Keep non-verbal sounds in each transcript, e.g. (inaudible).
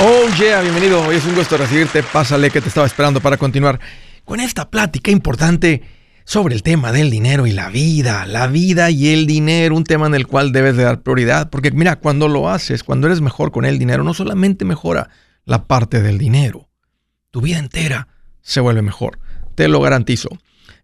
Oh yeah, bienvenido. Hoy es un gusto recibirte. Pásale que te estaba esperando para continuar con esta plática importante sobre el tema del dinero y la vida. La vida y el dinero, un tema en el cual debes de dar prioridad. Porque mira, cuando lo haces, cuando eres mejor con el dinero, no solamente mejora la parte del dinero, tu vida entera se vuelve mejor. Te lo garantizo.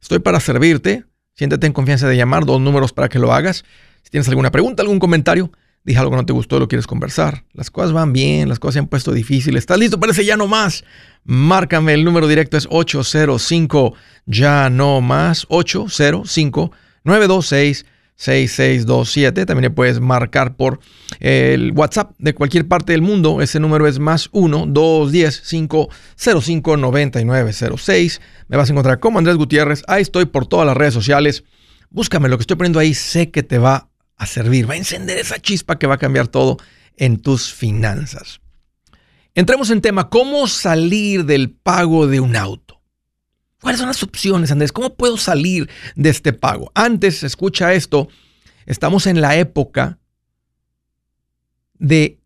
Estoy para servirte. Siéntete en confianza de llamar dos números para que lo hagas. Si tienes alguna pregunta, algún comentario, dije algo que no te gustó, lo quieres conversar. Las cosas van bien, las cosas se han puesto difíciles. ¿Estás listo? Parece ya no más. Márcame, el número directo es 805 ya no más 805 926 6627. También puedes marcar por el WhatsApp de cualquier parte del mundo. Ese número es más 1 210 505 9906. Me vas a encontrar como Andrés Gutiérrez. Ahí estoy por todas las redes sociales. Búscame, lo que estoy poniendo ahí sé que te va a servir, va a encender esa chispa que va a cambiar todo en tus finanzas. Entremos en tema, ¿cómo salir del pago de un auto? ¿Cuáles son las opciones, Andrés? ¿Cómo puedo salir de este pago? Antes, escucha esto, estamos en la época de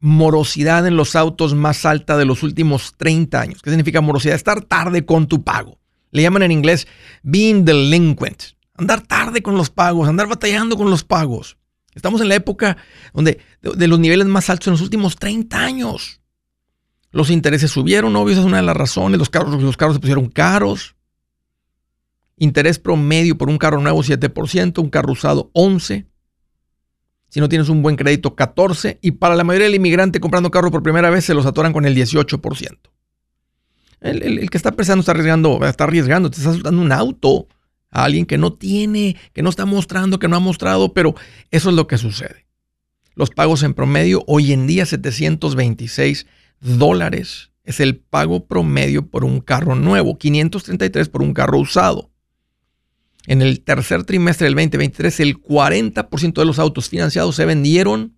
morosidad en los autos más alta de los últimos 30 años. ¿Qué significa morosidad? Estar tarde con tu pago. Le llaman en inglés being delinquent andar tarde con los pagos, andar batallando con los pagos. Estamos en la época donde de, los niveles más altos en los últimos 30 años. Los intereses subieron, obvio, esa es una de las razones. Los carros, los carros se pusieron caros. Interés promedio por un carro nuevo 7%, un carro usado 11%. Si no tienes un buen crédito 14%. Y para la mayoría del inmigrante comprando carro por primera vez se los atoran con el 18%. El, el, que está pensando está arriesgando, está arriesgando, te está soltando un auto a alguien que no tiene, que no está mostrando, que no ha mostrado, pero eso es lo que sucede. Los pagos en promedio, hoy en día 726 dólares es el pago promedio por un carro nuevo, 533 por un carro usado. En el tercer trimestre del 2023, el 40% de los autos financiados se vendieron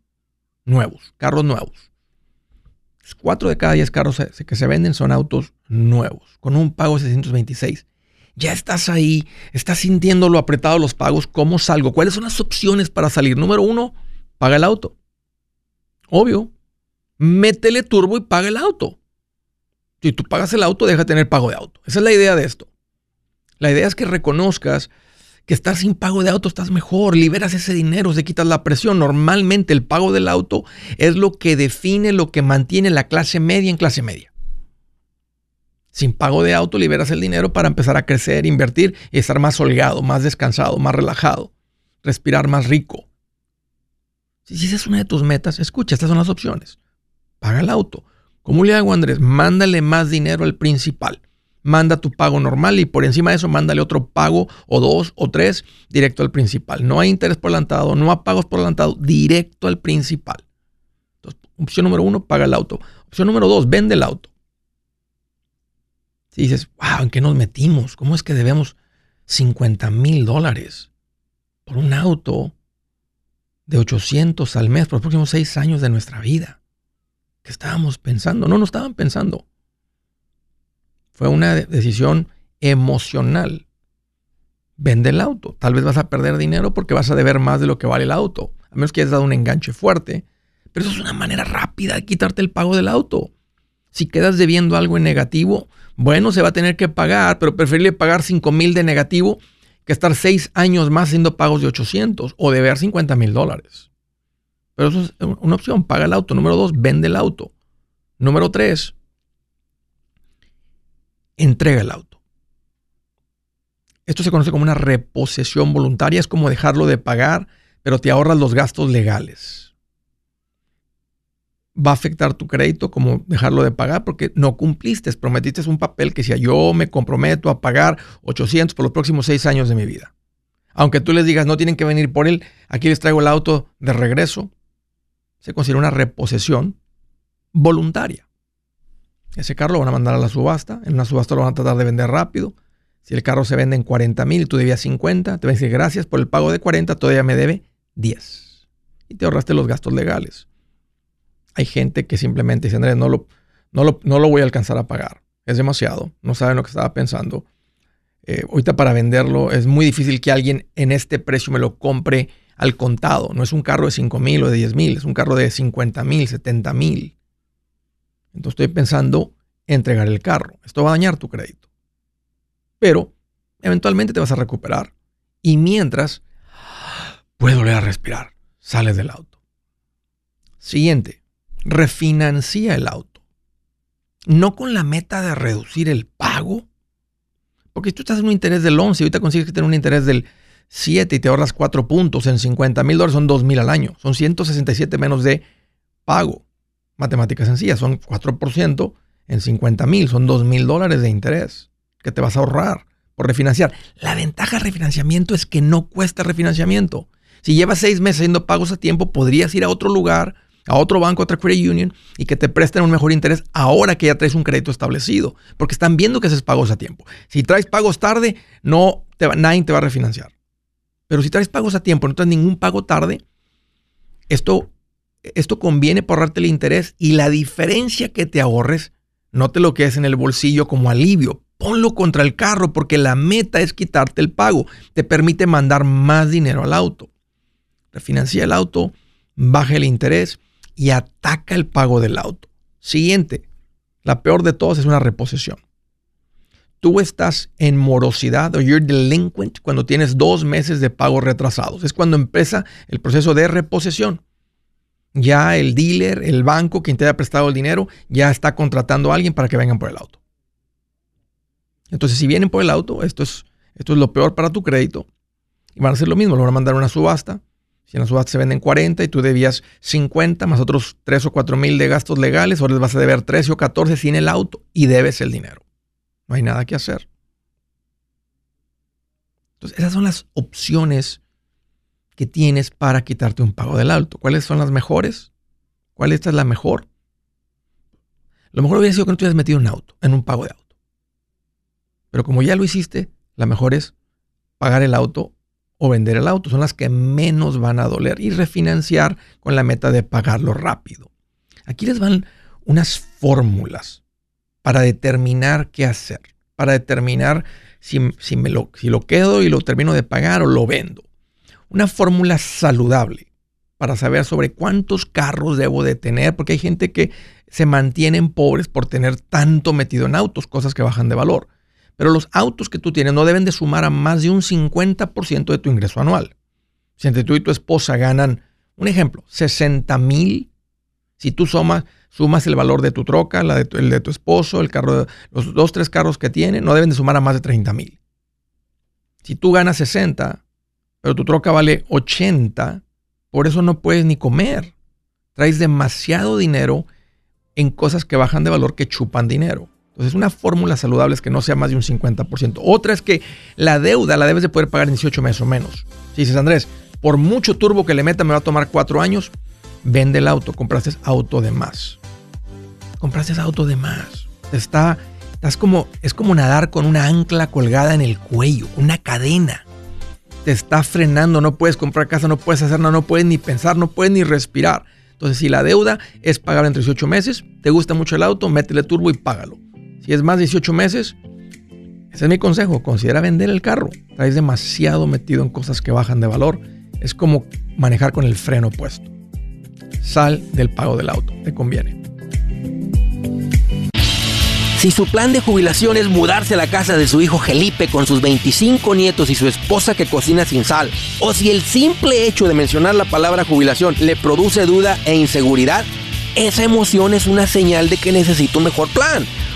nuevos, carros nuevos. Cuatro de cada diez carros que se venden son autos nuevos, con un pago de 626 ya estás ahí, estás sintiendo lo apretado los pagos, ¿cómo salgo? ¿Cuáles son las opciones para salir? Número uno, paga el auto. Obvio, métele turbo y paga el auto. Si tú pagas el auto, deja de tener pago de auto. Esa es la idea de esto. La idea es que reconozcas que estar sin pago de auto estás mejor, liberas ese dinero, se quitas la presión. Normalmente el pago del auto es lo que define, lo que mantiene la clase media en clase media. Sin pago de auto liberas el dinero para empezar a crecer, invertir y estar más holgado, más descansado, más relajado, respirar más rico. Si esa es una de tus metas, escucha, estas son las opciones. Paga el auto. ¿Cómo le hago, Andrés? Mándale más dinero al principal. Manda tu pago normal y por encima de eso mándale otro pago o dos o tres directo al principal. No hay interés por adelantado, no hay pagos por adelantado, directo al principal. Entonces, opción número uno, paga el auto. Opción número dos, vende el auto. Si dices, wow, ¿en qué nos metimos? ¿Cómo es que debemos 50 mil dólares por un auto de 800 al mes por los próximos seis años de nuestra vida? ¿Qué estábamos pensando? No, no estaban pensando. Fue una decisión emocional. Vende el auto. Tal vez vas a perder dinero porque vas a deber más de lo que vale el auto. A menos que hayas dado un enganche fuerte. Pero eso es una manera rápida de quitarte el pago del auto. Si quedas debiendo algo en negativo, bueno, se va a tener que pagar, pero preferible pagar 5 mil de negativo que estar 6 años más haciendo pagos de 800 o deber 50 mil dólares. Pero eso es una opción, paga el auto. Número dos, vende el auto. Número tres, entrega el auto. Esto se conoce como una reposición voluntaria, es como dejarlo de pagar, pero te ahorras los gastos legales va a afectar tu crédito como dejarlo de pagar porque no cumpliste, prometiste un papel que decía yo me comprometo a pagar 800 por los próximos seis años de mi vida. Aunque tú les digas no tienen que venir por él, aquí les traigo el auto de regreso, se considera una reposición voluntaria. Ese carro lo van a mandar a la subasta, en una subasta lo van a tratar de vender rápido. Si el carro se vende en 40 mil y tú debías 50, te van a decir gracias por el pago de 40, todavía me debe 10. Y te ahorraste los gastos legales. Hay gente que simplemente dice, Andrés, no lo, no lo, voy a alcanzar a pagar. Es demasiado. No saben lo que estaba pensando. Eh, ahorita para venderlo es muy difícil que alguien en este precio me lo compre al contado. No es un carro de 5 mil o de 10 mil, es un carro de 50 mil, 70 mil. Entonces estoy pensando entregar el carro. Esto va a dañar tu crédito. Pero eventualmente te vas a recuperar. Y mientras, puedes volver a respirar. Sales del auto. Siguiente, refinancia el auto. No con la meta de reducir el pago. Porque si tú estás en un interés del 11 y ahorita consigues tener un interés del 7 y te ahorras 4 puntos en 50 mil dólares, son 2 mil al año. Son 167 menos de pago. Matemáticas sencillas, son 4% en 50 mil, son 2 mil dólares de interés que te vas a ahorrar por refinanciar. La ventaja de refinanciamiento es que no cuesta refinanciamiento. Si llevas seis meses haciendo pagos a tiempo, podrías ir a otro lugar, a otro banco, a otra credit union y que te presten un mejor interés ahora que ya traes un crédito establecido, porque están viendo que haces pagos a tiempo. Si traes pagos tarde, no te nadie te va a refinanciar. Pero si traes pagos a tiempo, no traes ningún pago tarde, esto, esto conviene ahorrarte el interés y la diferencia que te ahorres, no te lo quedes en el bolsillo como alivio. Ponlo contra el carro porque la meta es quitarte el pago. Te permite mandar más dinero al auto. Refinancia el auto, baja el interés y ataca el pago del auto. Siguiente, la peor de todas es una reposición. Tú estás en morosidad o you're delinquent cuando tienes dos meses de pagos retrasados. Es cuando empieza el proceso de reposición. Ya el dealer, el banco, quien te haya prestado el dinero, ya está contratando a alguien para que vengan por el auto. Entonces, si vienen por el auto, esto es, esto es lo peor para tu crédito. Y van a hacer lo mismo, lo van a mandar una subasta si en la subasta se venden 40 y tú debías 50 más otros 3 o 4 mil de gastos legales, ahora les vas a deber 13 o 14 sin el auto y debes el dinero. No hay nada que hacer. Entonces, esas son las opciones que tienes para quitarte un pago del auto. ¿Cuáles son las mejores? ¿Cuál esta es la mejor? Lo mejor hubiera sido que no te hubieras metido un auto, en un pago de auto. Pero como ya lo hiciste, la mejor es pagar el auto o vender el auto. Son las que menos van a doler y refinanciar con la meta de pagarlo rápido. Aquí les van unas fórmulas para determinar qué hacer, para determinar si, me lo, si lo quedo y lo termino de pagar o lo vendo. Una fórmula saludable para saber sobre cuántos carros debo de tener, porque hay gente que se mantienen pobres por tener tanto metido en autos, cosas que bajan de valor. Pero los autos que tú tienes no deben de sumar a más de un 50% de tu ingreso anual. Si entre tú y tu esposa ganan, un ejemplo, 60 mil, si tú sumas, sumas el valor de tu troca, la de el de tu esposo, el carro, los dos, tres carros que tiene, no deben de sumar a más de 30 mil. Si tú ganas 60, pero tu troca vale 80, por eso no puedes ni comer. Traes demasiado dinero en cosas que bajan de valor que chupan dinero. Entonces, una fórmula saludable es que no sea más de un 50%. Otra es que la deuda la debes de poder pagar en 18 meses o menos. Si dices, Andrés, por mucho turbo que le meta me va a tomar 4 años, vende el auto, compraste auto de más. Compraste auto de más. Está, estás como, es como nadar con una ancla colgada en el cuello, una cadena. Te está frenando, no puedes comprar casa, no puedes hacer nada, no puedes ni pensar, no puedes ni respirar. Entonces, si la deuda es pagar en 18 meses, te gusta mucho el auto, métele turbo y págalo. Si es más de 18 meses, ese es mi consejo, considera vender el carro. Traes demasiado metido en cosas que bajan de valor. Es como manejar con el freno puesto. Sal del pago del auto, te conviene. Si su plan de jubilación es mudarse a la casa de su hijo Felipe con sus 25 nietos y su esposa que cocina sin sal, o si el simple hecho de mencionar la palabra jubilación le produce duda e inseguridad, esa emoción es una señal de que necesita un mejor plan.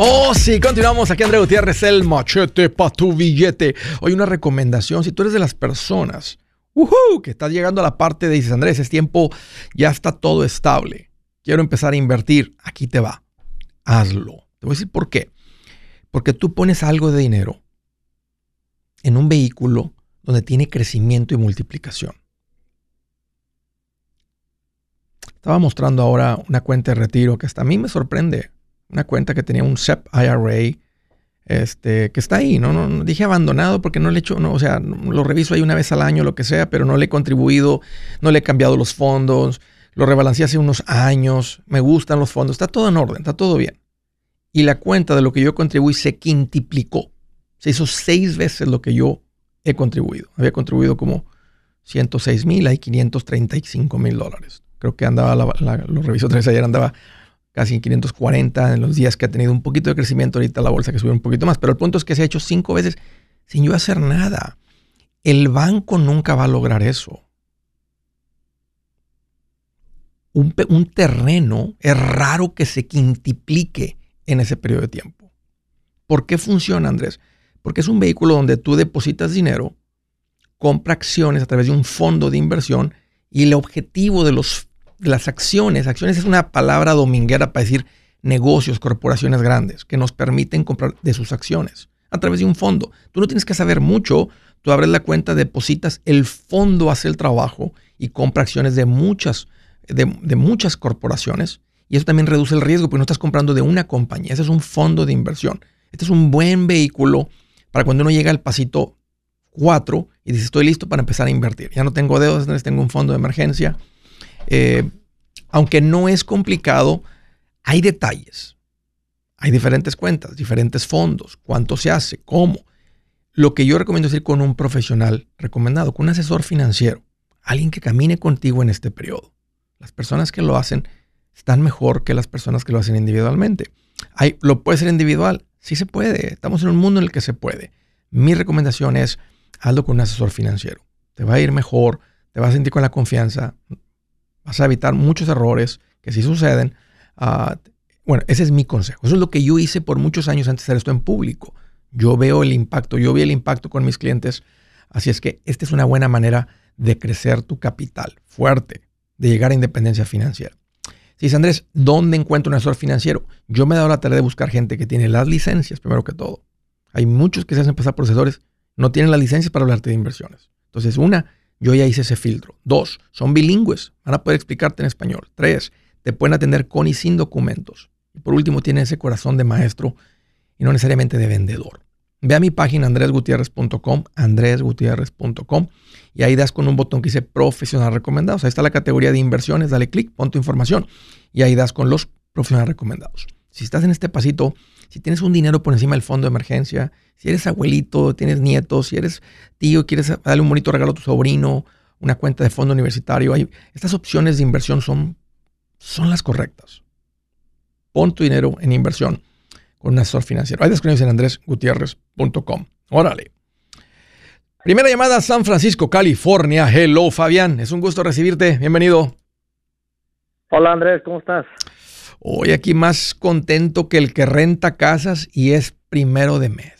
Oh, sí, continuamos aquí, André Gutiérrez, el machete para tu billete. Hoy una recomendación, si tú eres de las personas que estás llegando a la parte de dices, Andrés, es tiempo, ya está todo estable, quiero empezar a invertir, aquí te va, hazlo. Te voy a decir por qué. Porque tú pones algo de dinero en un vehículo donde tiene crecimiento y multiplicación. Estaba mostrando ahora una cuenta de retiro que hasta a mí me sorprende una cuenta que tenía un SEP IRA, este, que está ahí, ¿no? no, dije abandonado porque no le he hecho, no, o sea, lo reviso ahí una vez al año, lo que sea, pero no le he contribuido, no le he cambiado los fondos, lo rebalanceé hace unos años, me gustan los fondos, está todo en orden, está todo bien. Y la cuenta de lo que yo contribuí se quintiplicó. Se hizo seis veces lo que yo he contribuido. Había contribuido como 106 mil, hay 535 mil dólares. Creo que andaba, lo reviso vez ayer, andaba casi en 540 en los días que ha tenido un poquito de crecimiento ahorita la bolsa que subió un poquito más, pero el punto es que se ha hecho cinco veces sin yo hacer nada. El banco nunca va a lograr eso. Un, un terreno es raro que se quintiplique en ese periodo de tiempo. ¿Por qué funciona, Andrés? Porque es un vehículo donde tú depositas dinero, compra acciones a través de un fondo de inversión y el objetivo de los las acciones, acciones es una palabra dominguera para decir negocios, corporaciones grandes que nos permiten comprar de sus acciones a través de un fondo. Tú no tienes que saber mucho, tú abres la cuenta, depositas, el fondo hace el trabajo y compra acciones de muchas, de, muchas corporaciones y eso también reduce el riesgo porque no estás comprando de una compañía, ese es un fondo de inversión. Este es un buen vehículo para cuando uno llega al pasito 4 y dice estoy listo para empezar a invertir. Ya no tengo deudas, tengo un fondo de emergencia eh, aunque no es complicado, hay detalles. Hay diferentes cuentas, diferentes fondos, cuánto se hace, cómo. Lo que yo recomiendo es ir con un profesional recomendado, con un asesor financiero, alguien que camine contigo en este periodo. Las personas que lo hacen están mejor que las personas que lo hacen individualmente. Hay, ¿Lo puede ser individual? Sí se puede. Estamos en un mundo en el que se puede. Mi recomendación es hazlo con un asesor financiero. Te va a ir mejor, te vas a sentir con la confianza, vas a evitar muchos errores que si suceden. Ah, bueno, ese es mi consejo. Eso es lo que yo hice por muchos años antes de hacer esto en público. Yo veo el impacto, yo vi el impacto con mis clientes. Así es que esta es una buena manera de crecer tu capital fuerte, de llegar a independencia financiera. Si dice Andrés, ¿dónde encuentro un asesor financiero? Yo me he dado la tarea de buscar gente que tiene las licencias, primero que todo. Hay muchos que se hacen pasar por asesores, no tienen las licencias para hablarte de inversiones. Entonces, una, yo ya hice ese filtro. Dos, son bilingües, van a poder explicarte en español. Tres, te pueden atender con y sin documentos. Y por último, tienen ese corazón de maestro y no necesariamente de vendedor. Ve a mi página andresgutierrez.com, andresgutierrez.com, y ahí das con un botón que dice profesional recomendados. Ahí está la categoría de inversiones, dale clic, pon tu información y ahí das con los profesionales recomendados. Si estás en este pasito, si tienes un dinero por encima del fondo de emergencia, si eres abuelito, tienes nietos, si eres tío, quieres darle un bonito regalo a tu sobrino, una cuenta de fondo universitario, estas opciones de inversión son, son las correctas. Pon tu dinero en inversión con un asesor financiero. Hay descuentos en andresgutierrez.com. Órale. Primera llamada a San Francisco, California. Hello, Fabián. Es un gusto recibirte. Bienvenido. Hola, Andrés. ¿Cómo estás? Hoy aquí más contento que el que renta casas y es primero de mes.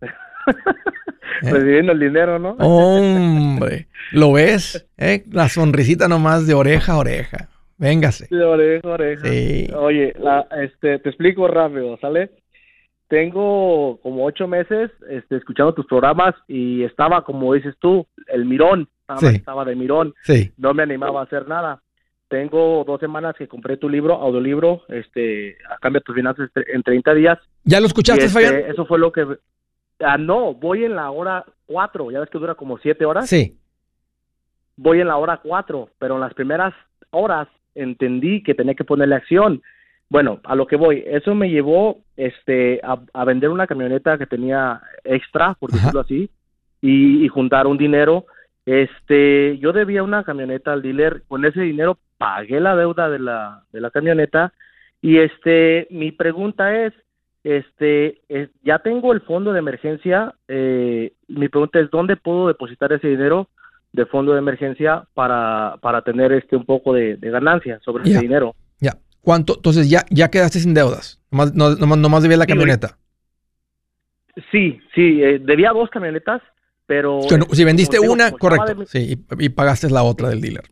(laughs) Recibiendo el dinero, ¿no? Hombre, ¿lo ves? ¿Eh? La sonrisita nomás de oreja a oreja. Véngase. De oreja a oreja. Oye, la, este, te explico rápido, ¿sale? Tengo como ocho meses este, escuchando tus programas y estaba, como dices tú, el mirón. Estaba, de mirón. Sí. No me animaba a hacer nada. Tengo dos semanas que compré tu libro, audiolibro, este, a cambio de tus finanzas en 30 días. ¿Ya lo escuchaste, este, Eso fue lo que Ah, no, voy en la hora cuatro, ya ves que dura como siete horas. Sí. Voy en la hora cuatro, pero en las primeras horas entendí que tenía que ponerle acción. Bueno, a lo que voy, eso me llevó este, a, vender una camioneta que tenía extra, por decirlo así, y, juntar un dinero. Este, yo debía una camioneta al dealer, con ese dinero pagué la deuda de la, de la camioneta y este, mi pregunta es, este, ya tengo el fondo de emergencia. Eh, mi pregunta es, ¿dónde puedo depositar ese dinero de fondo de emergencia para, para tener este un poco de, ganancia sobre ese dinero? Ya. ¿Cuánto? Entonces ya, ya quedaste sin deudas. Nomás, no, nomás, debía la camioneta. Sí, sí, eh, debía dos camionetas, pero... si vendiste una, correcto. Sí, y, pagaste la otra del dealer.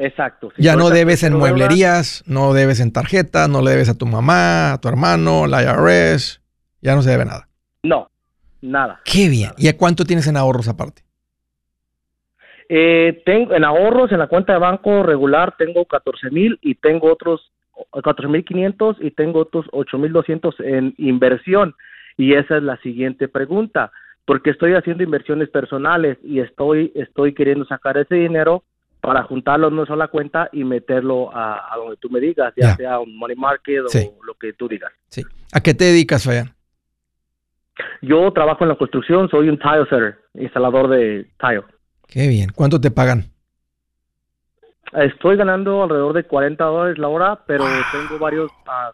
Exacto. ya no debes en mueblerías, no debes en tarjeta, no le debes a tu mamá, a tu hermano, la IRS. Ya no se debe nada. No, nada. Qué bien. ¿Y a cuánto tienes en ahorros aparte? Eh, tengo en ahorros en la cuenta de banco regular tengo 14 mil y tengo otros 14 mil 500 y tengo otros 8 mil 200 en inversión. Y esa es la siguiente pregunta, porque estoy haciendo inversiones personales y estoy estoy queriendo sacar ese dinero para juntarlo en una sola cuenta y meterlo a, donde tú me digas, ya sea un money market o lo que tú digas. Sí. ¿A qué te dedicas, Fayan? Yo trabajo en la construcción, soy un tile setter, instalador de tile. Qué bien. ¿Cuánto te pagan? Estoy ganando alrededor de 40 dólares la hora, pero tengo varios ah,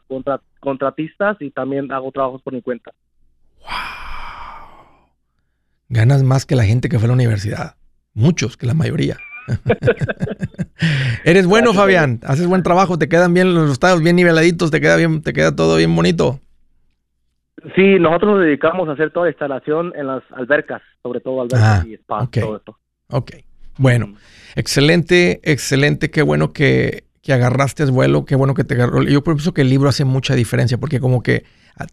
contratistas y también hago trabajos por mi cuenta. Wow. Ganas más que la gente que fue a la universidad. Muchos, que la mayoría. (laughs) Eres bueno, Fabián. Haces buen trabajo, te quedan bien los estados bien niveladitos, te queda bien, te queda todo bien bonito. Sí, nosotros nos dedicamos a hacer toda la instalación en las albercas, sobre todo albercas ah, y spa, todo esto. Ok. Bueno, excelente, excelente. Qué bueno que, que agarraste vuelo, qué bueno que te agarró. Yo pienso que el libro hace mucha diferencia porque como que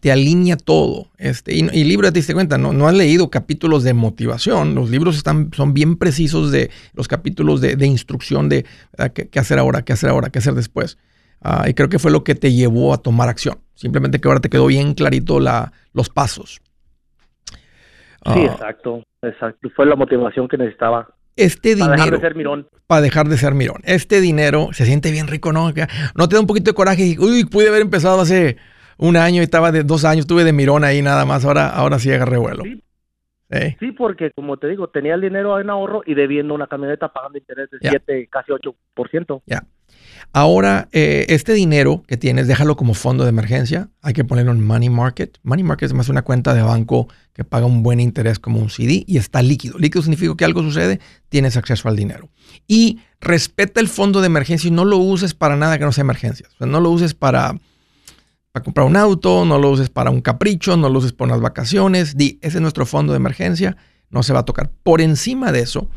te alinea todo. Este, y, y libro, te diste cuenta, ¿no? no has leído capítulos de motivación. Los libros están, son bien precisos de los capítulos de, instrucción de qué, hacer ahora, qué hacer ahora, qué hacer después. Ah, y creo que fue lo que te llevó a tomar acción. Simplemente que ahora te quedó bien clarito la, los pasos. sí, ah. exacto, exacto. Fue la motivación que necesitaba. Este dinero. Para dejar de ser mirón. Para dejar de ser mirón. Este dinero se siente bien rico, ¿no? No te da un poquito de coraje y, uy, pude haber empezado hace un año y estaba de dos años, tuve de mirón ahí nada más, ahora, ahora sí agarré vuelo. Sí. porque como te digo, tenía el dinero en ahorro y debiendo una camioneta pagando interés de 7, casi 8%. Ya. Ahora, eh, este dinero que tienes, déjalo como fondo de emergencia. Hay que ponerlo en Money Market. Money Market es más una cuenta de banco que paga un buen interés como un CD y está líquido. Líquido significa que algo sucede, tienes acceso al dinero. Y respeta el fondo de emergencia y no lo uses para nada que no sea emergencia. No lo uses para para comprar un auto, no lo uses para un capricho, no lo uses para unas vacaciones. Di, ese es nuestro fondo de emergencia, no se va a tocar. Por encima de eso,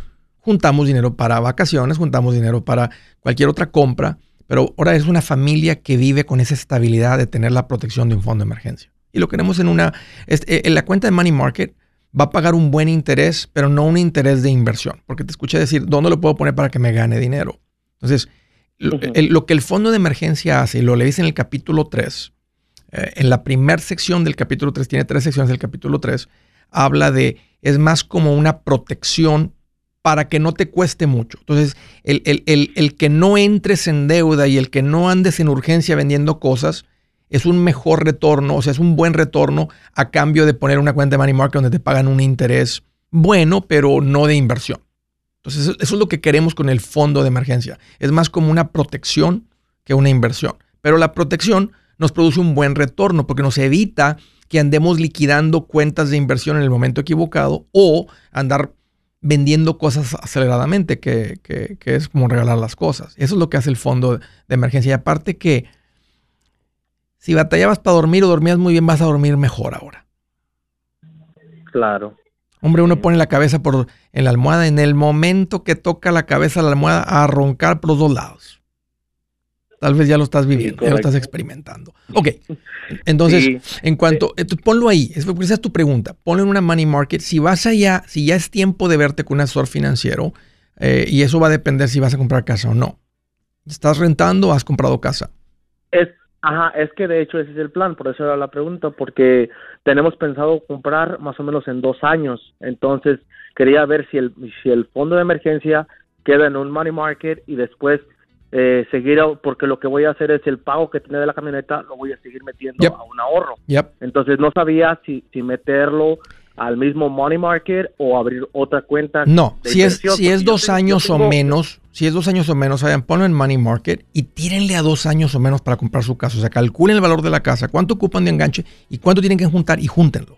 juntamos dinero para vacaciones, juntamos dinero para cualquier otra compra, pero ahora es una familia que vive con esa estabilidad de tener la protección de un fondo de emergencia. Y lo queremos en una, eh, en la cuenta de Money Market va a pagar un buen interés, pero no un interés de inversión, porque te escuché decir, ¿dónde lo puedo poner para que me gane dinero? Entonces, lo, lo que el fondo de emergencia hace, y lo leís en el capítulo 3, eh, en la primera sección del capítulo 3, tiene tres secciones del capítulo 3, habla de, es más como una protección para que no te cueste mucho. Entonces, el, el, que no entres en deuda y el que no andes en urgencia vendiendo cosas es un mejor retorno, o sea, es un buen retorno a cambio de poner una cuenta de money market donde te pagan un interés bueno, pero no de inversión. Entonces, eso es lo que queremos con el fondo de emergencia. Es más como una protección que una inversión. Pero la protección nos produce un buen retorno porque nos evita que andemos liquidando cuentas de inversión en el momento equivocado o andar vendiendo cosas aceleradamente, que, es como regalar las cosas. Eso es lo que hace el fondo de emergencia. Y aparte que si batallabas para dormir o dormías muy bien, vas a dormir mejor ahora. Claro. Hombre, uno pone la cabeza por en la almohada, en el momento que toca la cabeza la almohada a roncar por los dos lados. Tal vez ya lo estás viviendo, ya lo estás experimentando. Ok, entonces, en cuanto, ponlo ahí, esa es tu pregunta, ponlo en una money market. Si vas allá, si ya es tiempo de verte con un asesor financiero, eh, y eso va a depender si vas a comprar casa o no. ¿Estás rentando o has comprado casa? Es, ajá, es que de hecho ese es el plan, por eso era la pregunta, porque tenemos pensado comprar más o menos en dos años. Entonces, quería ver si el, si el fondo de emergencia queda en un money market y después eh, seguir, porque lo que voy a hacer es el pago que tiene de la camioneta, lo voy a seguir metiendo a un ahorro. Entonces no sabía si, si meterlo al mismo money market o abrir otra cuenta. No, si es, si es dos años o menos, si es dos años o menos, vayan, ponlo en money market y tírenle a dos años o menos para comprar su casa. O sea, calculen el valor de la casa, cuánto ocupan de enganche y cuánto tienen que juntar y júntenlo.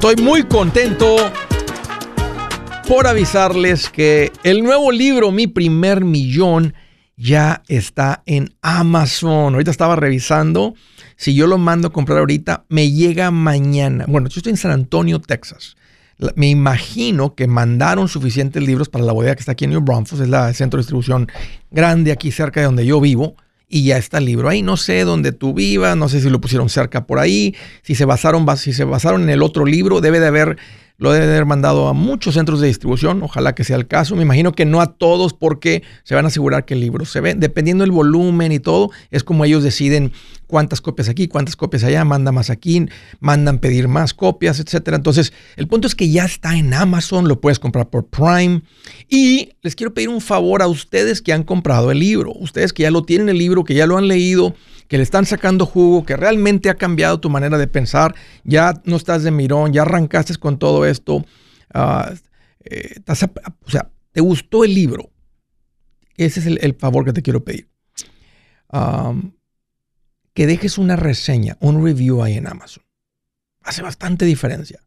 Estoy muy contento por avisarles que el nuevo libro, Mi primer millón, ya está en Amazon. Ahorita estaba revisando. Si yo lo mando a comprar ahorita, me llega mañana. Bueno, yo estoy en San Antonio, Texas. Me imagino que mandaron suficientes libros para la bodega que está aquí en New Braunfels, es la centro de distribución grande aquí cerca de donde yo vivo y ya está el libro ahí. No sé dónde tú vivas, no sé si lo pusieron cerca por ahí, si se basaron, si se basaron en el otro libro, debe de haber lo debe haber mandado a muchos centros de distribución, ojalá que sea el caso. Me imagino que no a todos porque se van a asegurar que el libro se ve. Dependiendo del volumen y todo, es como ellos deciden cuántas copias aquí, cuántas copias allá, manda más aquí, mandan pedir más copias, etcétera. Entonces, el punto es que ya está en Amazon, lo puedes comprar por Prime. Y les quiero pedir un favor a ustedes que han comprado el libro, ustedes que ya lo tienen el libro, que ya lo han leído que le están sacando jugo, que realmente ha cambiado tu manera de pensar, ya no estás de mirón, ya arrancaste con todo esto, ah, eh, o sea, te gustó el libro. Ese es el, favor que te quiero pedir. que dejes una reseña, un review ahí en Amazon. Hace bastante diferencia.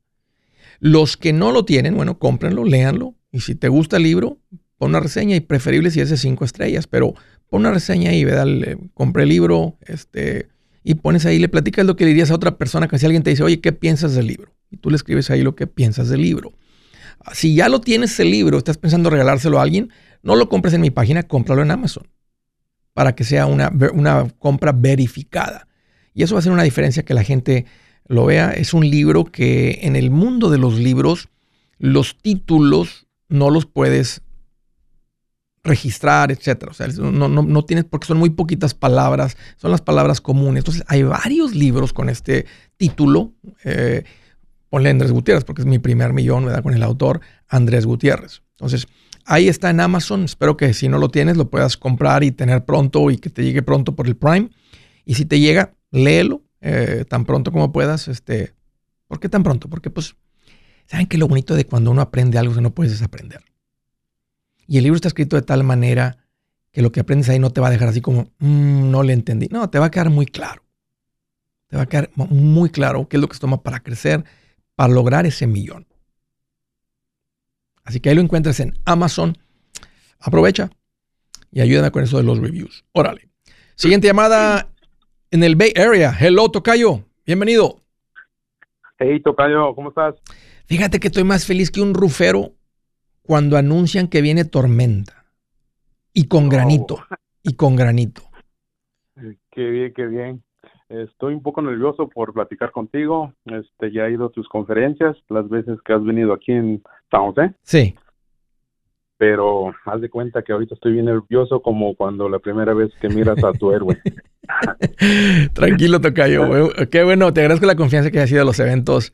Los que no lo tienen, bueno, cómprenlo, léanlo. Y si te gusta el libro, pon una reseña y preferible si es de cinco estrellas, pero pon una reseña ahí, dale, compré el libro, este, y pones ahí, le platicas lo que le dirías a otra persona, que si alguien te dice, oye, ¿qué piensas del libro? Y tú le escribes ahí lo que piensas del libro. Ah, si ya lo tienes el libro, estás pensando regalárselo a alguien, no lo compres en mi página, cómpralo en Amazon, para que sea una, una compra verificada. Y eso va a hacer una diferencia que la gente lo vea. Es un libro que en el mundo de los libros, los títulos no los puedes registrar, etcétera. O sea, no, no, no, tienes, porque son muy poquitas palabras, son las palabras comunes. Entonces, hay varios libros con este título. Eh, ponle Andrés Gutiérrez, porque es mi primer millón, ¿verdad? Con el autor Andrés Gutiérrez. Entonces, ahí está en Amazon. Espero que si no lo tienes, lo puedas comprar y tener pronto y que te llegue pronto por el Prime. Y si te llega, léelo eh, tan pronto como puedas. Este, ¿Por qué tan pronto? Porque, pues, ¿saben que lo bonito de cuando uno aprende algo que no puedes desaprender? Y el libro está escrito de tal manera que lo que aprendes ahí no te va a dejar así como, mm, no le entendí. No, te va a quedar muy claro. Te va a quedar muy claro qué es lo que se toma para crecer, para lograr ese millón. Así que ahí lo encuentras en Amazon. Aprovecha y ayúdame con eso de los reviews. Órale. Siguiente llamada en el Bay Area. Hello, Tocayo. Bienvenido. Hey, Tocayo, ¿cómo estás? Fíjate que estoy más feliz que un rufero cuando anuncian que viene tormenta. Y con granito. Y con granito. (laughs) Qué bien, qué bien. Estoy un poco nervioso por platicar contigo. Este, ya he ido a tus conferencias las veces que has venido aquí en San José. Sí. Pero haz de cuenta que ahorita estoy bien nervioso como cuando la primera vez que miras a tu (laughs) héroe. Tranquilo, Tocayo. (laughs) Qué bueno, te agradezco la confianza que has sido a los eventos.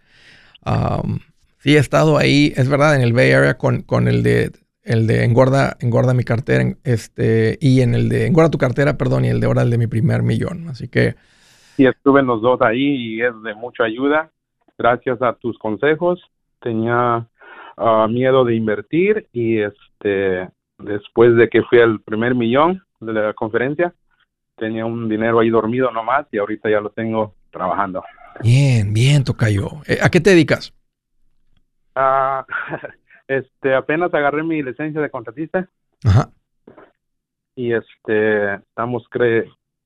Sí, he estado ahí, es verdad, en el Bay Area con, con el de el de engorda, engorda mi cartera, este, y en el de engorda tu cartera, perdón, y el de ahora el de mi primer millón. Así que y estuve en los dos ahí y es de mucha ayuda. Gracias a tus consejos tenía ah, miedo de invertir y este después de que fui al primer millón de la conferencia tenía un dinero ahí dormido nomás y ahorita ya lo tengo trabajando. Bien, bien, Tocayo. Eh, ¿A qué te dedicas? Ah, (laughs) este, apenas agarré mi licencia de contratista. Ajá. Y este, estamos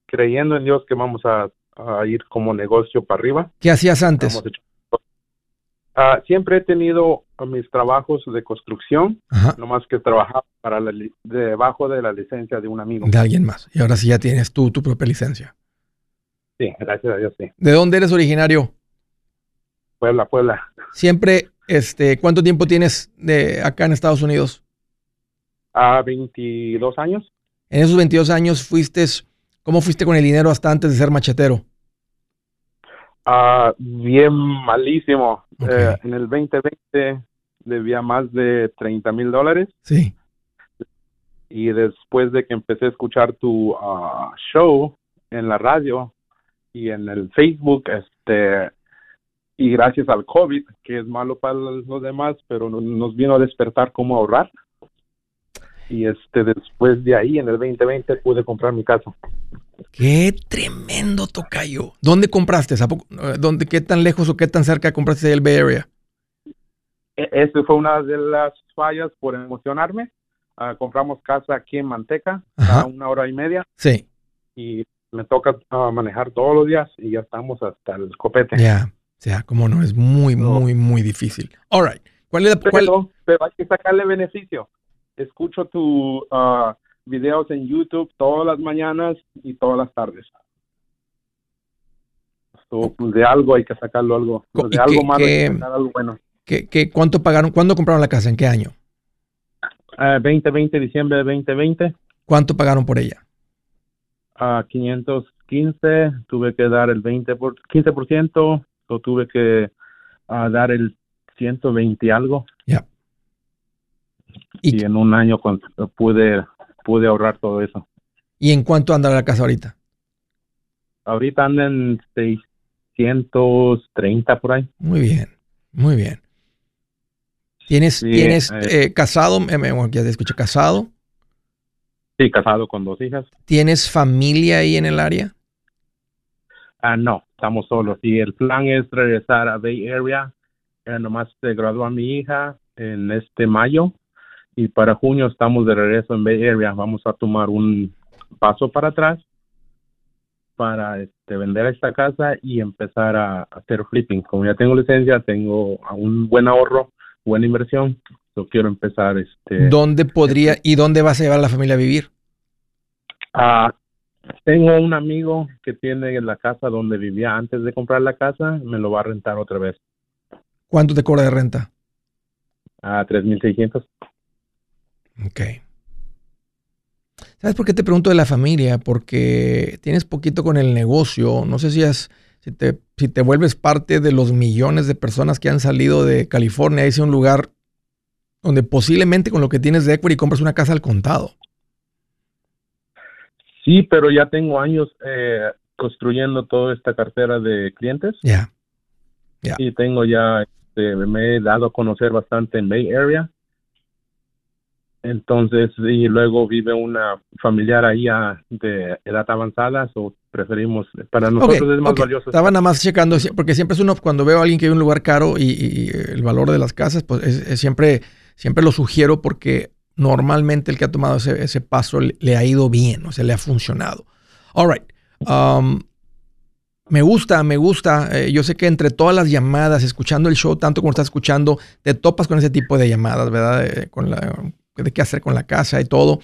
creyendo en Dios que vamos a a ir como negocio para arriba. ¿Qué hacías antes? Ah, siempre he tenido mis trabajos de construcción, no nomás que trabajar para la debajo de la licencia de un amigo. De alguien más. Y ahora sí ya tienes tú tu propia licencia. Sí, gracias a Dios, sí. ¿De dónde eres originario? Puebla, Puebla. Siempre, este, ¿cuánto tiempo tienes de acá en Estados Unidos? A 22 años. En esos 22 años fuiste ¿Cómo fuiste con el dinero hasta antes de ser machetero? Ah, bien malísimo. Eh, en el 2020 debía más de 30 mil dólares. Sí. Y después de que empecé a escuchar tu ah, show en la radio y en el Facebook, este, y gracias al COVID, que es malo para los demás, pero nos vino a despertar cómo ahorrar. Y este, después de ahí, en el 2020, pude comprar mi casa. Qué tremendo tocayo. ¿Dónde compraste? ¿Dónde, ¿Qué tan lejos o qué tan cerca compraste del Bay Area? E, Esa fue una de las fallas por emocionarme. Ah, compramos casa aquí en Manteca a una hora y media. Sí. Y me toca ah, manejar todos los días y ya estamos hasta el copete. Ya, o sea, como no, es muy, muy, muy difícil. All right. ¿Cuál es la, pero, pero hay que sacarle beneficio. Escucho tu uh, videos en YouTube todas las mañanas y todas las tardes. Pues, de algo hay que sacarlo algo. de algo malo hay que sacar algo bueno. ¿qué, cuánto pagaron? ¿Cuándo compraron la casa? ¿En qué año? 2020, eh, diciembre de 2020. ¿Cuánto pagaron por ella? A 515, tuve que dar el 20 por, 15%, tuve que ah, dar el 120 algo. Ya. Y, en un año pude pude ahorrar todo eso. ¿Y en cuánto anda la casa ahorita? Ahorita anda en 630 por ahí. Muy bien, muy bien. ¿Tienes, ¿tienes eh, eh, casado? ya te escuché, casado. Sí, casado con dos hijas. ¿Tienes familia ahí en el área? Ah, no, estamos solos. Y el plan es regresar a Bay Area. Eh, nomás se graduó a mi hija en este mayo y para junio estamos de regreso en Bay Area. Vamos a tomar un paso para atrás para este, vender esta casa y empezar a, hacer flipping. Como ya tengo licencia, tengo un buen ahorro, buena inversión. Yo quiero empezar. Este, ¿Dónde podría y dónde vas a llevar a la familia a vivir? Ah, tengo un amigo que tiene la casa donde vivía antes de comprar la casa, me lo va a rentar otra vez. ¿Cuánto te cobra de renta? A ah, 3.600. Ok. ¿Sabes por qué te pregunto de la familia? Porque tienes poquito con el negocio. No sé si, es, si, te, si te vuelves parte de los millones de personas que han salido de California, es un lugar donde posiblemente con lo que tienes de equity compras una casa al contado. Sí, pero ya tengo años eh, construyendo toda esta cartera de clientes. Ya. Y tengo ya, este, me he dado a conocer bastante en Bay Area entonces, y luego vive una familiar ahí de edad avanzada, o preferimos, para nosotros es más valioso. Estaba nada más checando, porque siempre es uno, cuando veo a alguien que vive en un lugar caro y, el valor de las casas, pues es, siempre, siempre lo sugiero porque normalmente el que ha tomado ese, paso le, ha ido bien, o sea, le ha funcionado. All right. Um, Me gusta, me gusta. Eh, yo sé que entre todas las llamadas, escuchando el show, tanto como estás escuchando, te topas con ese tipo de llamadas, ¿verdad? Con la, de qué hacer con la casa y todo.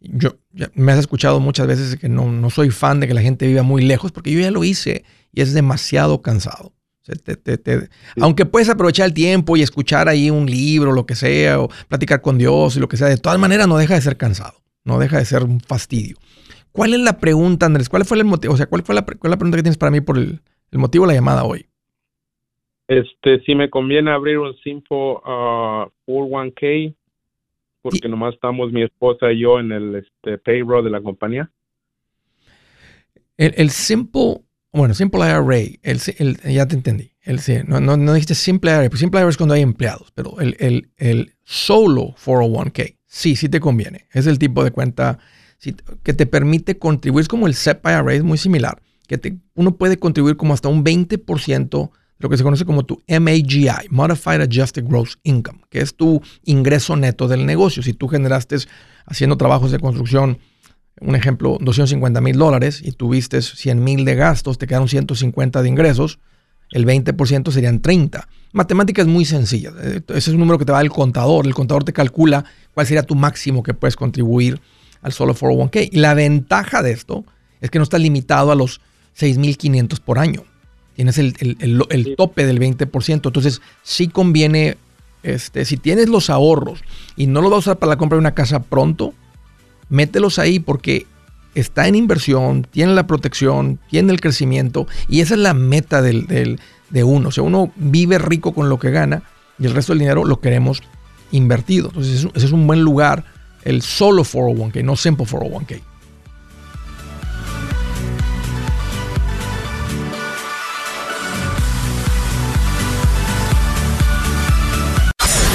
Yo me has escuchado muchas veces que no, no soy fan de que la gente viva muy lejos, porque yo ya lo hice y es demasiado cansado. Aunque puedes aprovechar el tiempo y escuchar ahí un libro, lo que sea, o platicar con Dios y lo que sea, de todas maneras no deja de ser cansado, no deja de ser un fastidio. ¿Cuál es la pregunta, Andrés? ¿Cuál fue el motivo? O sea, ¿cuál fue la, pregunta que tienes para mí por el, motivo de la llamada hoy? Este, si me conviene abrir un Simple uh, 401k, porque nomás estamos mi esposa y yo en el este, payroll de la compañía. El, el Simple, bueno, Simple IRA, el, ya te entendí. El, no, no, no dijiste Simple IRA, pues Simple IRA es cuando hay empleados, pero el, el, el solo 401k, sí, sí te conviene. Es el tipo de cuenta que te permite contribuir, es como el SEP IRA, es muy similar, que te, uno puede contribuir como hasta un 20% de lo que se conoce como tu MAGI, Modified Adjusted Gross Income, que es tu ingreso neto del negocio. Si tú generaste haciendo trabajos de construcción, un ejemplo, 250 mil dólares y tuviste 100 mil de gastos, te quedaron 150 de ingresos, el 20% serían 30. Matemática es muy sencilla. Eh, ese es un número que te va el contador. El contador te calcula cuál sería tu máximo que puedes contribuir al solo 401k. Y la ventaja de esto es que no está limitado a los 6.500 por año. Tienes el, tope del 20%. Entonces, sí conviene, este, si tienes los ahorros y no los vas a usar para la compra de una casa pronto, mételos ahí porque está en inversión, tiene la protección, tiene el crecimiento y esa es la meta del, de uno. O sea, uno vive rico con lo que gana y el resto del dinero lo queremos invertido. Entonces, ese es un buen lugar el solo 401k, no simple 401k.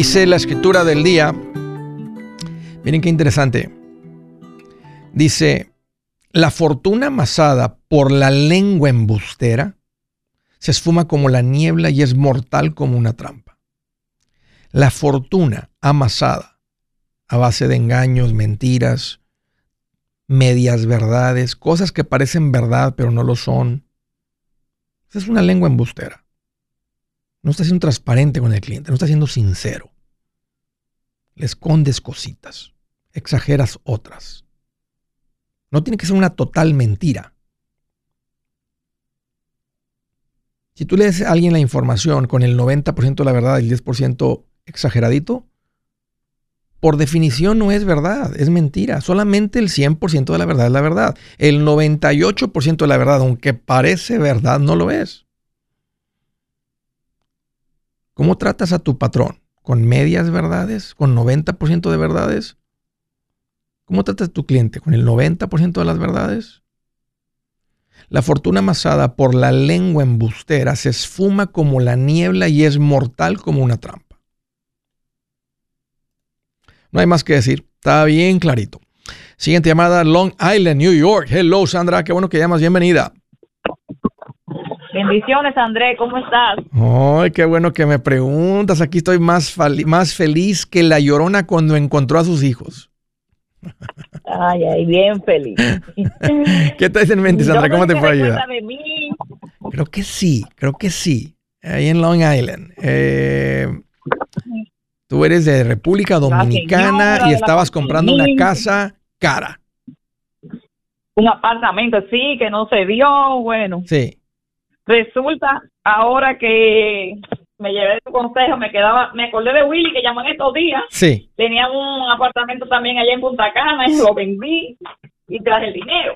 Dice la escritura del día, miren qué interesante. Dice, la fortuna amasada por la lengua embustera se esfuma como la niebla y es mortal como una trampa. La fortuna amasada a base de engaños, mentiras, medias verdades, cosas que parecen verdad pero no lo son. Esa es una lengua embustera. No está siendo transparente con el cliente, no está siendo sincero. Le escondes cositas, exageras otras. No tiene que ser una total mentira. Si tú le das a alguien la información con el 90% de la verdad y el 10% exageradito, por definición no es verdad, es mentira. Solamente el 100% de la verdad es la verdad. El 98% de la verdad, aunque parece verdad, no lo es. ¿Cómo tratas a tu patrón? ¿Con medias verdades? ¿Con 90% de verdades? ¿Cómo tratas a tu cliente? ¿Con el 90% de las verdades? La fortuna amasada por la lengua embustera se esfuma como la niebla y es mortal como una trampa. No hay más que decir, está bien clarito. Siguiente llamada, Long Island, New York. Hello, Sandra, qué bueno que llamas, bienvenida. Bendiciones, André, ¿cómo estás? Ay, qué bueno que me preguntas. Aquí estoy más, más feliz que la llorona cuando encontró a sus hijos. Ay, ay, bien feliz. (laughs) ¿Qué traes en mente, Sandra? ¿Cómo te puedo ayudar? Creo que sí, creo que sí. Ahí en Long Island. Eh, tú eres de República Dominicana y estabas comprando una casa cara. Un apartamento, sí, que no se dio, bueno. Sí. Resulta, ahora que me llevé tu consejo, me quedaba, me acordé de Willy que llamó en estos días. Sí. Tenía un apartamento también allá en Punta Cana y (laughs) lo vendí y traje el dinero.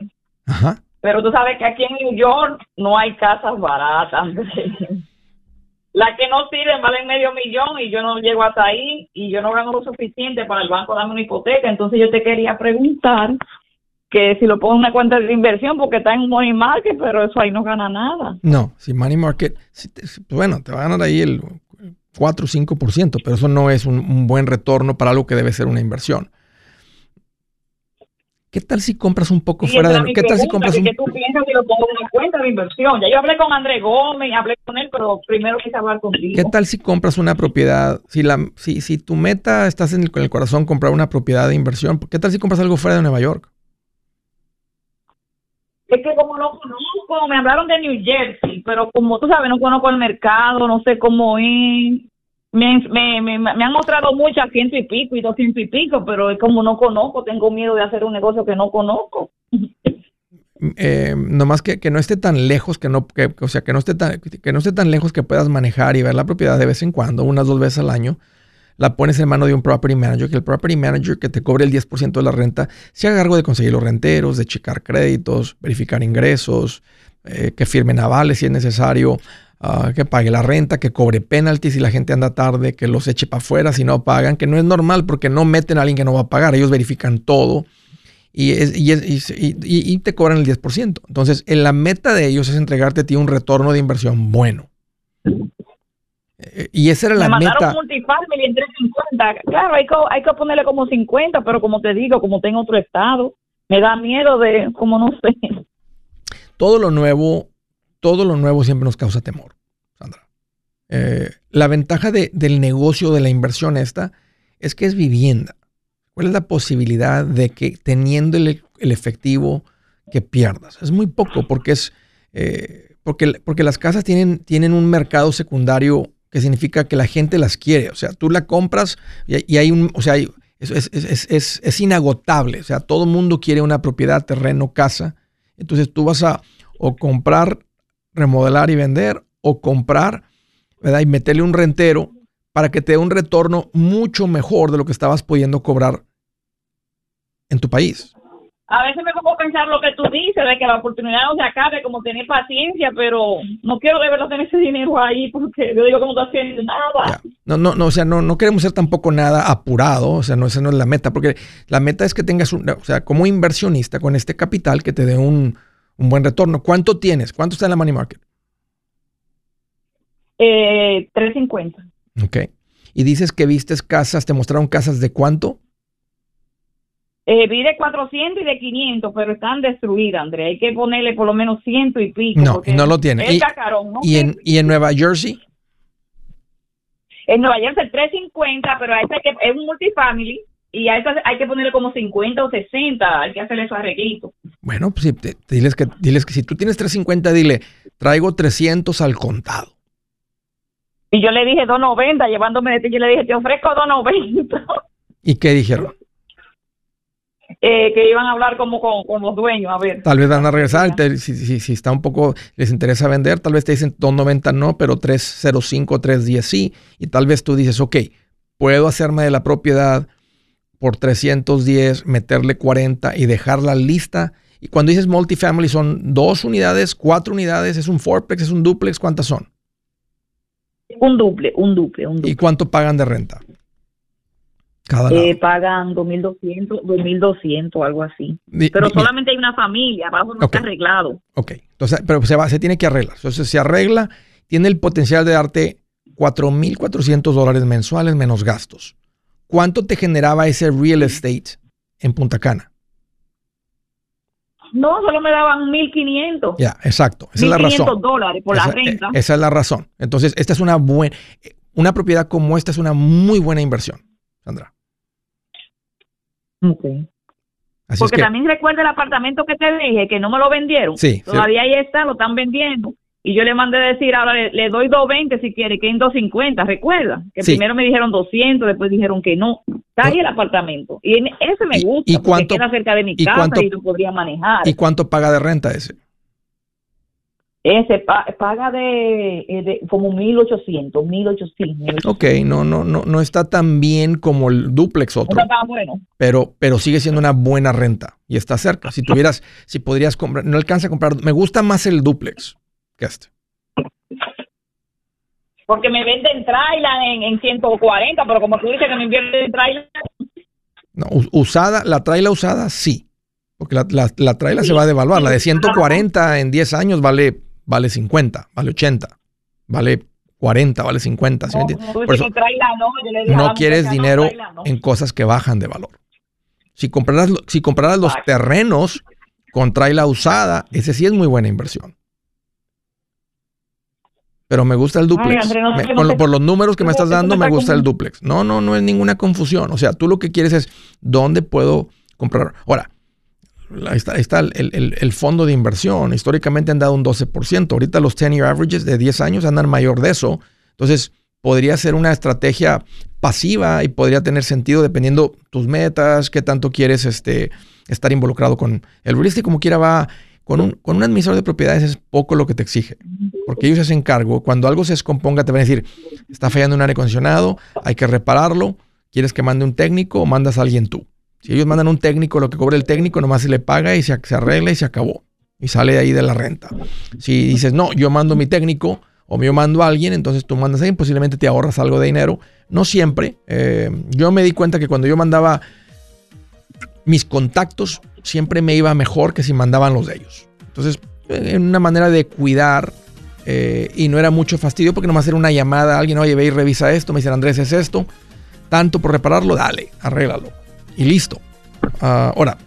Ajá. Pero tú sabes que aquí en New York no hay casas baratas. (laughs) Las que no sirven valen medio millón y yo no llego hasta ahí y yo no gano lo suficiente para el banco darme una hipoteca. Entonces yo te quería preguntar que si lo pongo en una cuenta de inversión porque está en money market, pero eso ahí no gana nada. No, si money market, bueno, te va a ganar ahí el 4 o 5%, pero eso no es un, buen retorno para algo que debe ser una inversión. ¿Qué tal si compras un poco fuera de... ¿Qué tal si compras un... ¿Qué tú piensas si lo pongo en una cuenta de inversión? Ya yo hablé con André Gómez, hablé con él, pero primero quise hablar contigo. ¿Qué tal si compras una propiedad? Si la si, si tu meta estás en el, con el corazón comprar una propiedad de inversión, ¿qué tal si compras algo fuera de Nueva York? Es que como no conozco, me hablaron de New Jersey, pero como tú sabes, no conozco el mercado, no sé cómo es. Me, me, me, me han mostrado muchas ciento y pico y doscientos y pico, pero es como no conozco, tengo miedo de hacer un negocio que no conozco. Eh, nomás que, que, no esté tan lejos, que no, que, o sea, que no esté tan, que no esté tan lejos que puedas manejar y ver la propiedad de vez en cuando, unas dos veces al año la pones en mano de un property manager, que el property manager que te cobre el 10% de la renta se haga cargo de conseguir los renteros, de checar créditos, verificar ingresos, eh, que firmen avales si es necesario, ah, que pague la renta, que cobre penalties si la gente anda tarde, que los eche para afuera si no pagan, que no es normal porque no meten a alguien que no va a pagar, ellos verifican todo. Y, y, te cobran el 10%. Entonces, la meta de ellos es entregarte a ti un retorno de inversión bueno. Eh, y esa era la me meta. multifamily en 350. Claro, hay que, hay que ponerle como 50, pero como te digo, como tengo otro estado, me da miedo de, como no sé. Todo lo nuevo, todo lo nuevo siempre nos causa temor, Sandra. Eh, la ventaja de, del negocio de la inversión esta es que es vivienda. ¿Cuál es la posibilidad de que teniendo el, efectivo que pierdas? Es muy poco porque es eh, porque, porque las casas tienen, tienen un mercado secundario que significa que la gente las quiere. O sea, tú la compras y, hay un, o sea, es, inagotable. O sea, todo el mundo quiere una propiedad, terreno, casa. Entonces tú vas a o comprar, remodelar y vender, o comprar, ¿verdad? Y meterle un rentero para que te dé un retorno mucho mejor de lo que estabas pudiendo cobrar en tu país a veces me pongo a pensar lo que tú dices, de que la oportunidad no se acabe, como tener paciencia, pero no quiero de verdad tener ese dinero ahí porque yo digo no estoy haciendo nada. No, no, no, o sea, no, no queremos ser tampoco nada apurado, o sea, no, esa no es la meta, porque la meta es que tengas, un, o sea, como inversionista con este capital que te dé un, un buen retorno. ¿Cuánto tienes? ¿Cuánto está en la money market? Eh, 350. Ok. Y dices que vistes casas, te mostraron casas de cuánto? Eh, vi de 400 y de 500, pero están destruidas, André. Hay que ponerle por lo menos ciento y pico. No, no lo tiene. y, ¿y, en, ¿Y en Nueva Jersey? En Nueva Jersey 350, pero a este que, es un multifamily y a esta hay que ponerle como 50 o 60. Hay que hacerle esos arreglitos. Bueno, pues diles, que, diles que si tú tienes 350, dile, traigo 300 al contado. Y yo le dije 290, llevándome de ti, yo le dije, te ofrezco 290. ¿Y qué dijeron? Eh, que iban a hablar como con, los dueños, a ver. Tal vez van a regresar, si, si, está un poco, les interesa vender, tal vez te dicen 290 no, pero 305, 310 sí, y tal vez tú dices, ok, puedo hacerme de la propiedad por 310, meterle 40 y dejarla lista. Y cuando dices multifamily, ¿son dos unidades, cuatro unidades? ¿Es un fourplex, es un duplex? ¿Cuántas son? Un duple, un duple, un duple. ¿Y cuánto pagan de renta? Cada eh, pagan 2.200, 2.200, algo así. pero solamente hay una familia, abajo no está arreglado. Ok, entonces, pero se, va, se tiene que arreglar. Entonces se arregla, tiene el potencial de darte 4.400 dólares mensuales menos gastos. ¿Cuánto te generaba ese real estate en Punta Cana? No, solo me daban 1.500. Ya, exacto. Esa es la razón. 1.500 dólares por esa, la renta. eh, Esa es la razón. Entonces, esta es una buena, una propiedad como esta es una muy buena inversión, Sandra. Así Porque es que, también recuerda el apartamento que te dije, que no me lo vendieron. Sí, sí. Todavía ahí está, lo están vendiendo. Y yo le mandé decir, ahora le, le doy 220 si quiere, que en 250, recuerda. Que Sí. primero me dijeron 200, después dijeron que no. Está ahí el apartamento. Y en- ese me ¿Y- gusta, y porque cuánto- queda cerca de mi casa cuánto- y lo podría manejar. ¿Y cuánto paga de renta ese? Ese pa- paga de, eh, de como 1800, 1800. Ok, no, no, no, no está tan bien como el duplex otro, No está bueno. pero, pero sigue siendo una buena renta y está cerca. Si tuvieras, si podrías comprar, no alcanza a comprar, me gusta más el duplex que este. Porque me venden trailer en, en 140, pero como tú dices que me invierten trailer, No, usada, la traila usada, sí. Porque la, la, la traila se va a devaluar. La de 140 en 10 años vale, vale 50, vale 80, vale 40, vale 50. ¿sí me no, tú Por eso no, la quieres dinero no. en cosas que bajan de valor. Si compraras, si compraras los terrenos con traila usada, ese sí es muy buena inversión. Pero me gusta el duplex. André, Me- sé. por los números que me estás dando, me gusta el duplex. No, no, no es ninguna confusión. O sea, tú lo que quieres es dónde puedo comprar. Ahora, ahí está, está el, el- el fondo de inversión. Históricamente han dado un 12%. Ahorita los 10-year averages de 10 años andan mayor de eso. Entonces, podría ser una estrategia pasiva y podría tener sentido dependiendo tus metas, qué tanto quieres este, estar involucrado con el real estate. Como quiera va, con un, con un administrador de propiedades es poco lo que te exige. Porque ellos se hacen cargo. Cuando algo se descomponga, te van a decir, está fallando un aire acondicionado, hay que repararlo. ¿Quieres que mande un técnico o mandas a alguien tú? Si ellos mandan un técnico, lo que cobra el técnico nomás se le paga y se, arregla y se acabó. Y sale de ahí de la renta. Si dices, no, yo mando mi técnico o yo mando a alguien, entonces tú mandas a alguien, posiblemente te ahorras algo de dinero. No siempre. Eh, yo me di cuenta que cuando yo mandaba mis contactos, siempre me iba mejor que si mandaban los de ellos. Entonces, en una manera de cuidar eh, y no era mucho fastidio porque nomás era una llamada a alguien, oye, ve y revisa esto, me dicen, Andrés, es esto, tanto por repararlo, dale, arréglalo. Y listo. Ah, ahora,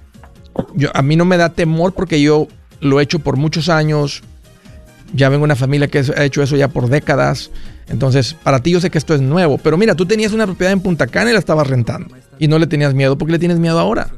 yo, a mí no me da temor porque yo lo he hecho por muchos años, ya vengo de una familia que ha hecho eso ya por décadas, entonces para ti yo sé que esto es nuevo, pero mira, tú tenías una propiedad en Punta Cana y la estabas rentando y no le tenías miedo, ¿por qué le tienes miedo ahora?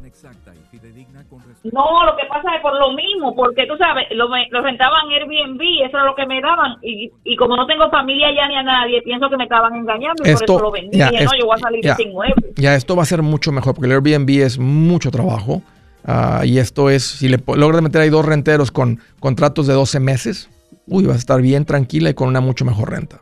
No, lo que pasa es por lo mismo, porque tú sabes, lo, lo rentaban Airbnb, eso era lo que me daban, y, y como no tengo familia ya ni a nadie, pienso que me estaban engañando y Esto- por eso lo vendí. ya, Dije, no, esto- yo voy a salir ya. sin nuevo. Ya esto va a ser mucho mejor porque el Airbnb es mucho trabajo. ah, y esto es, si le logras meter ahí dos renteros con contratos de 12 meses, uy, vas a estar bien tranquila y con una mucho mejor renta.